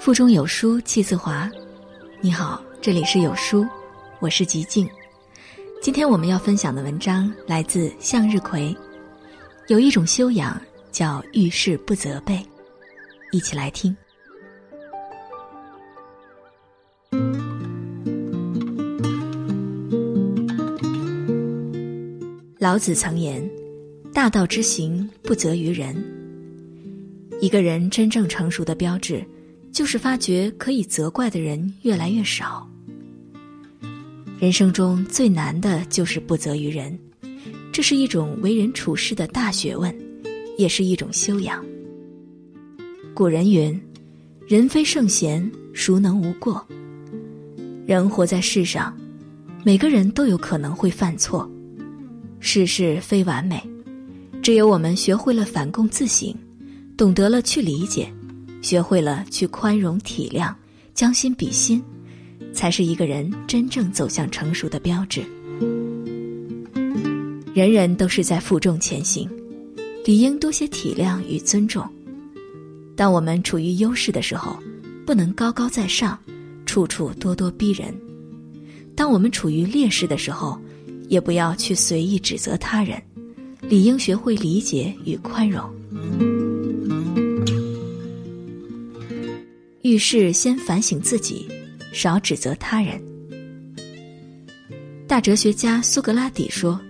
腹中有书气自华。你好，这里是有书，我是吉静。今天我们要分享的文章来自向日葵。有一种修养叫遇事不责备，一起来听。老子曾言：“大道之行，不责于人。”一个人真正成熟的标志，就是发觉可以责怪的人越来越少。人生中最难的就是不责于人，这是一种为人处事的大学问，也是一种修养。古人云：“人非圣贤，孰能无过？”人活在世上，每个人都有可能会犯错。世事非完美，只有我们学会了反躬自省，懂得了去理解，学会了去宽容体谅，将心比心，才是一个人真正走向成熟的标志。人人都是在负重前行，理应多些体谅与尊重。当我们处于优势的时候，不能高高在上，处处咄咄逼人；当我们处于劣势的时候，也不要去随意指责他人，理应学会理解与宽容。遇事先反省自己，少指责他人。大哲学家苏格拉底说：“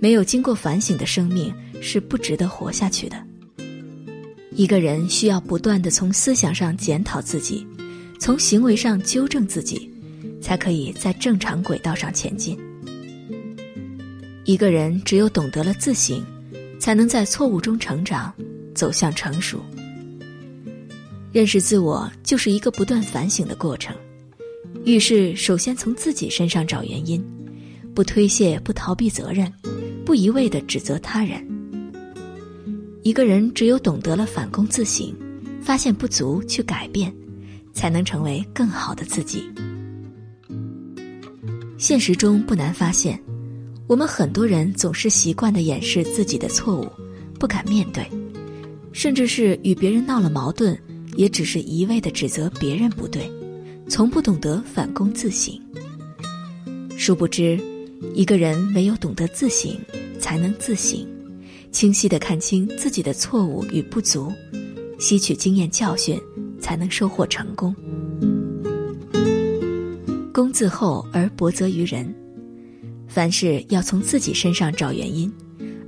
没有经过反省的生命是不值得活下去的。”一个人需要不断的从思想上检讨自己，从行为上纠正自己，才可以在正常轨道上前进。一个人只有懂得了自省，才能在错误中成长，走向成熟。认识自我就是一个不断反省的过程。遇事首先从自己身上找原因，不推卸，不逃避责任，不一味的指责他人。一个人只有懂得了反躬自省，发现不足去改变，才能成为更好的自己。现实中不难发现。我们很多人总是习惯的掩饰自己的错误，不敢面对，甚至是与别人闹了矛盾，也只是一味的指责别人不对，从不懂得反躬自省。殊不知，一个人唯有懂得自省，才能自省，清晰的看清自己的错误与不足，吸取经验教训，才能收获成功。功自厚而薄责于人。凡事要从自己身上找原因，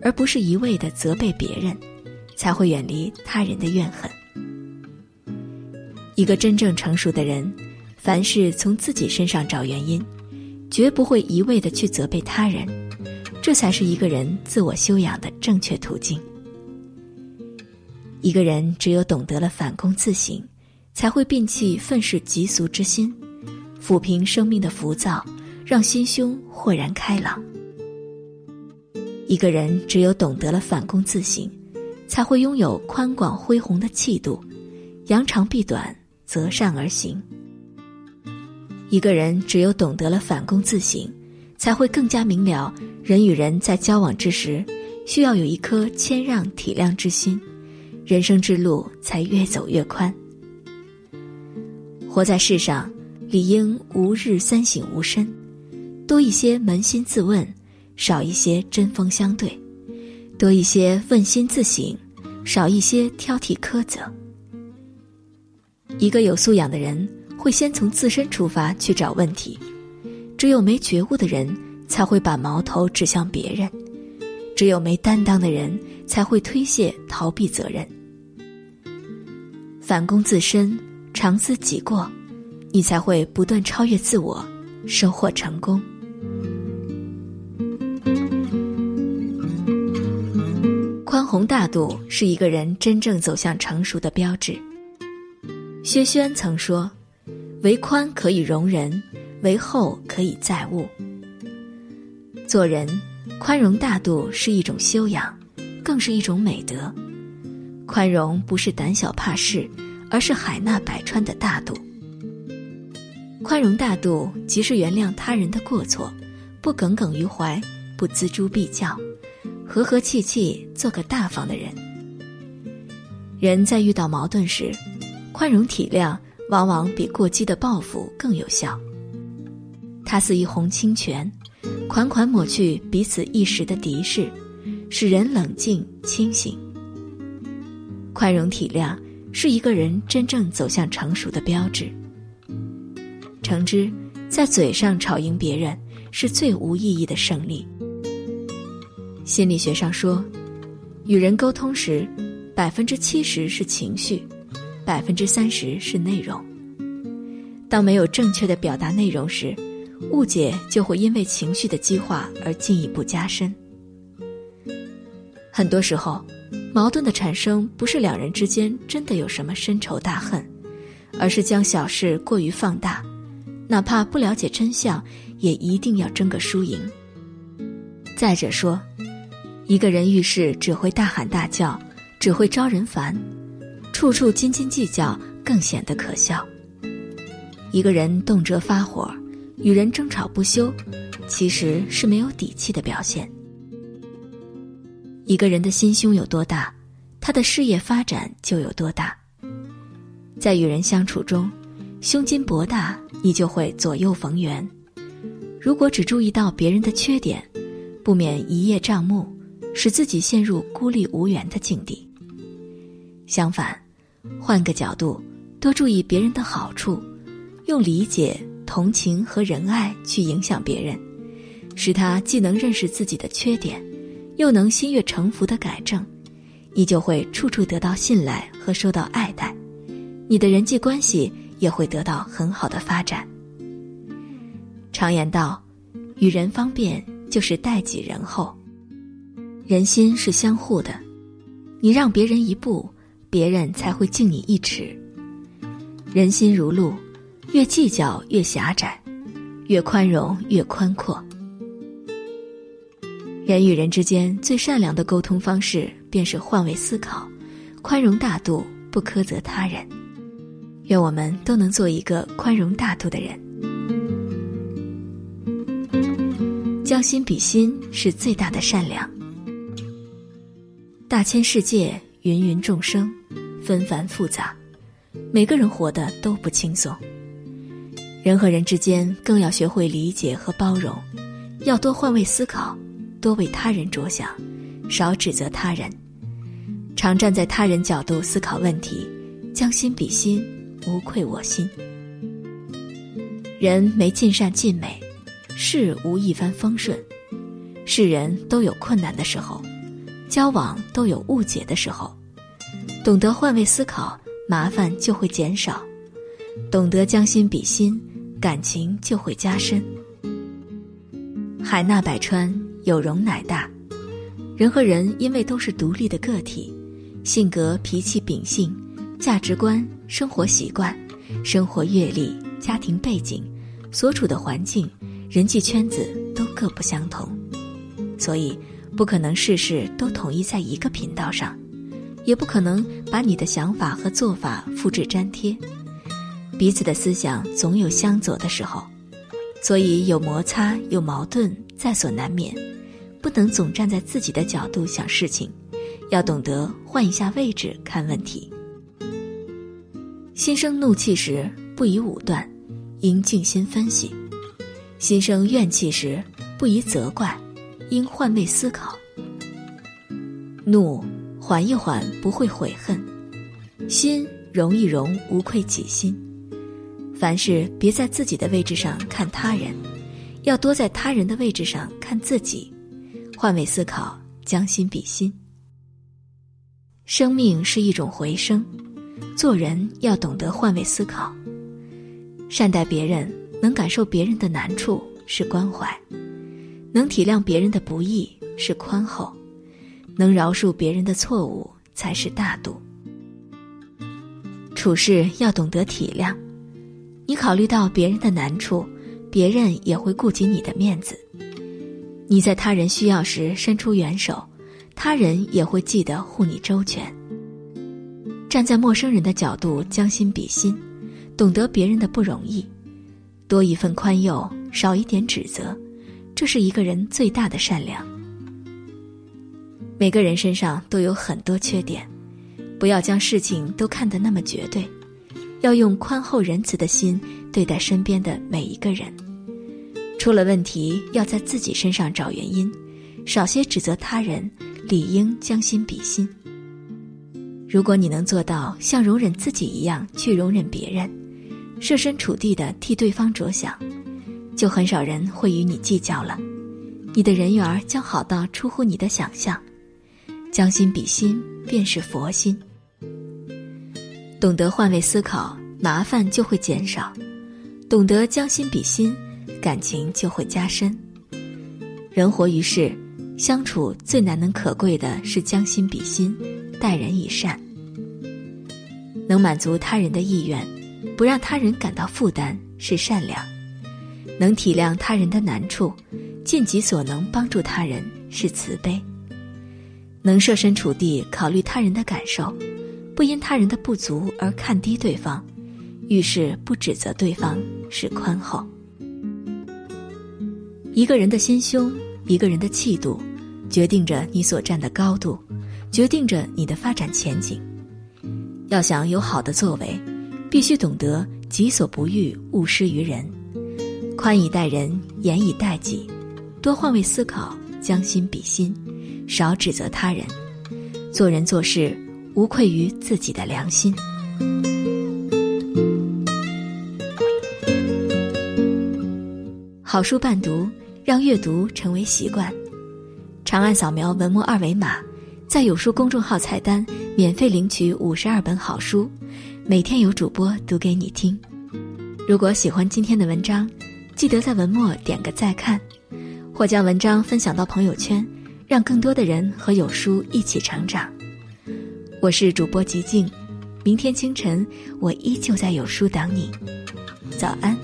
而不是一味的责备别人，才会远离他人的怨恨。一个真正成熟的人，凡事从自己身上找原因，绝不会一味的去责备他人，这才是一个人自我修养的正确途径。一个人只有懂得了反躬自省，才会摒弃愤世嫉俗之心，抚平生命的浮躁。让心胸豁然开朗。一个人只有懂得了反躬自省，才会拥有宽广恢宏的气度，扬长避短，择善而行。一个人只有懂得了反躬自省，才会更加明了人与人在交往之时，需要有一颗谦让体谅之心，人生之路才越走越宽。活在世上，理应吾日三省吾身。多一些扪心自问，少一些针锋相对；多一些问心自省，少一些挑剔苛责。一个有素养的人会先从自身出发去找问题，只有没觉悟的人才会把矛头指向别人，只有没担当的人才会推卸逃避责任。反躬自身，常思己过，你才会不断超越自我，收获成功。宏大度是一个人真正走向成熟的标志。薛轩曾说：“为宽可以容人，为厚可以载物。”做人，宽容大度是一种修养，更是一种美德。宽容不是胆小怕事，而是海纳百川的大度。宽容大度即是原谅他人的过错，不耿耿于怀，不锱铢必较。和和气气，做个大方的人。人在遇到矛盾时，宽容体谅往往比过激的报复更有效。它似一泓清泉，款款抹去彼此一时的敌视，使人冷静清醒。宽容体谅是一个人真正走向成熟的标志。诚之，在嘴上吵赢别人。是最无意义的胜利。心理学上说，与人沟通时，百分之七十是情绪，百分之三十是内容。当没有正确的表达内容时，误解就会因为情绪的激化而进一步加深。很多时候，矛盾的产生不是两人之间真的有什么深仇大恨，而是将小事过于放大，哪怕不了解真相。也一定要争个输赢。再者说，一个人遇事只会大喊大叫，只会招人烦，处处斤斤计较，更显得可笑。一个人动辄发火，与人争吵不休，其实是没有底气的表现。一个人的心胸有多大，他的事业发展就有多大。在与人相处中，胸襟博大，你就会左右逢源。如果只注意到别人的缺点，不免一叶障目，使自己陷入孤立无援的境地。相反，换个角度，多注意别人的好处，用理解、同情和仁爱去影响别人，使他既能认识自己的缺点，又能心悦诚服的改正，你就会处处得到信赖和受到爱戴，你的人际关系也会得到很好的发展。常言道：“与人方便，就是待己仁厚。”人心是相互的，你让别人一步，别人才会敬你一尺。人心如路，越计较越狭窄，越宽容越宽阔。人与人之间最善良的沟通方式，便是换位思考，宽容大度，不苛责他人。愿我们都能做一个宽容大度的人。将心比心是最大的善良。大千世界，芸芸众生，纷繁复杂，每个人活得都不轻松。人和人之间更要学会理解和包容，要多换位思考，多为他人着想，少指责他人，常站在他人角度思考问题，将心比心，无愧我心。人没尽善尽美。事无一帆风顺，世人都有困难的时候，交往都有误解的时候。懂得换位思考，麻烦就会减少；懂得将心比心，感情就会加深。海纳百川，有容乃大。人和人因为都是独立的个体，性格、脾气、秉性、价值观、生活习惯、生活阅历、家庭背景、所处的环境。人际圈子都各不相同，所以不可能事事都统一在一个频道上，也不可能把你的想法和做法复制粘贴。彼此的思想总有相左的时候，所以有摩擦有矛盾在所难免。不能总站在自己的角度想事情，要懂得换一下位置看问题。心生怒气时，不宜武断，应静心分析。心生怨气时，不宜责怪，应换位思考。怒缓一缓，不会悔恨；心容一容，无愧己心。凡事别在自己的位置上看他人，要多在他人的位置上看自己。换位思考，将心比心。生命是一种回声，做人要懂得换位思考，善待别人。能感受别人的难处是关怀，能体谅别人的不易是宽厚，能饶恕别人的错误才是大度。处事要懂得体谅，你考虑到别人的难处，别人也会顾及你的面子。你在他人需要时伸出援手，他人也会记得护你周全。站在陌生人的角度将心比心，懂得别人的不容易。多一份宽宥，少一点指责，这是一个人最大的善良。每个人身上都有很多缺点，不要将事情都看得那么绝对，要用宽厚仁慈的心对待身边的每一个人。出了问题，要在自己身上找原因，少些指责他人，理应将心比心。如果你能做到像容忍自己一样去容忍别人，设身处地的替对方着想，就很少人会与你计较了。你的人缘将好到出乎你的想象。将心比心，便是佛心。懂得换位思考，麻烦就会减少；懂得将心比心，感情就会加深。人活于世，相处最难能可贵的是将心比心，待人以善。能满足他人的意愿，不让他人感到负担，是善良；能体谅他人的难处，尽己所能帮助他人，是慈悲。能设身处地考虑他人的感受，不因他人的不足而看低对方，遇事不指责对方，是宽厚。一个人的心胸，一个人的气度，决定着你所站的高度，决定着你的发展前景。要想有好的作为，必须懂得己所不欲，勿施于人，宽以待人，严以待己，多换位思考，将心比心。少指责他人，做人做事无愧于自己的良心。好书伴读，让阅读成为习惯。长按扫描文末二维码，在有书公众号菜单免费领取五十二本好书，每天有主播读给你听。如果喜欢今天的文章，记得在文末点个再看，或将文章分享到朋友圈。让更多的人和有书一起成长。我是主播吉静，明天清晨我依旧在有书等你。早安。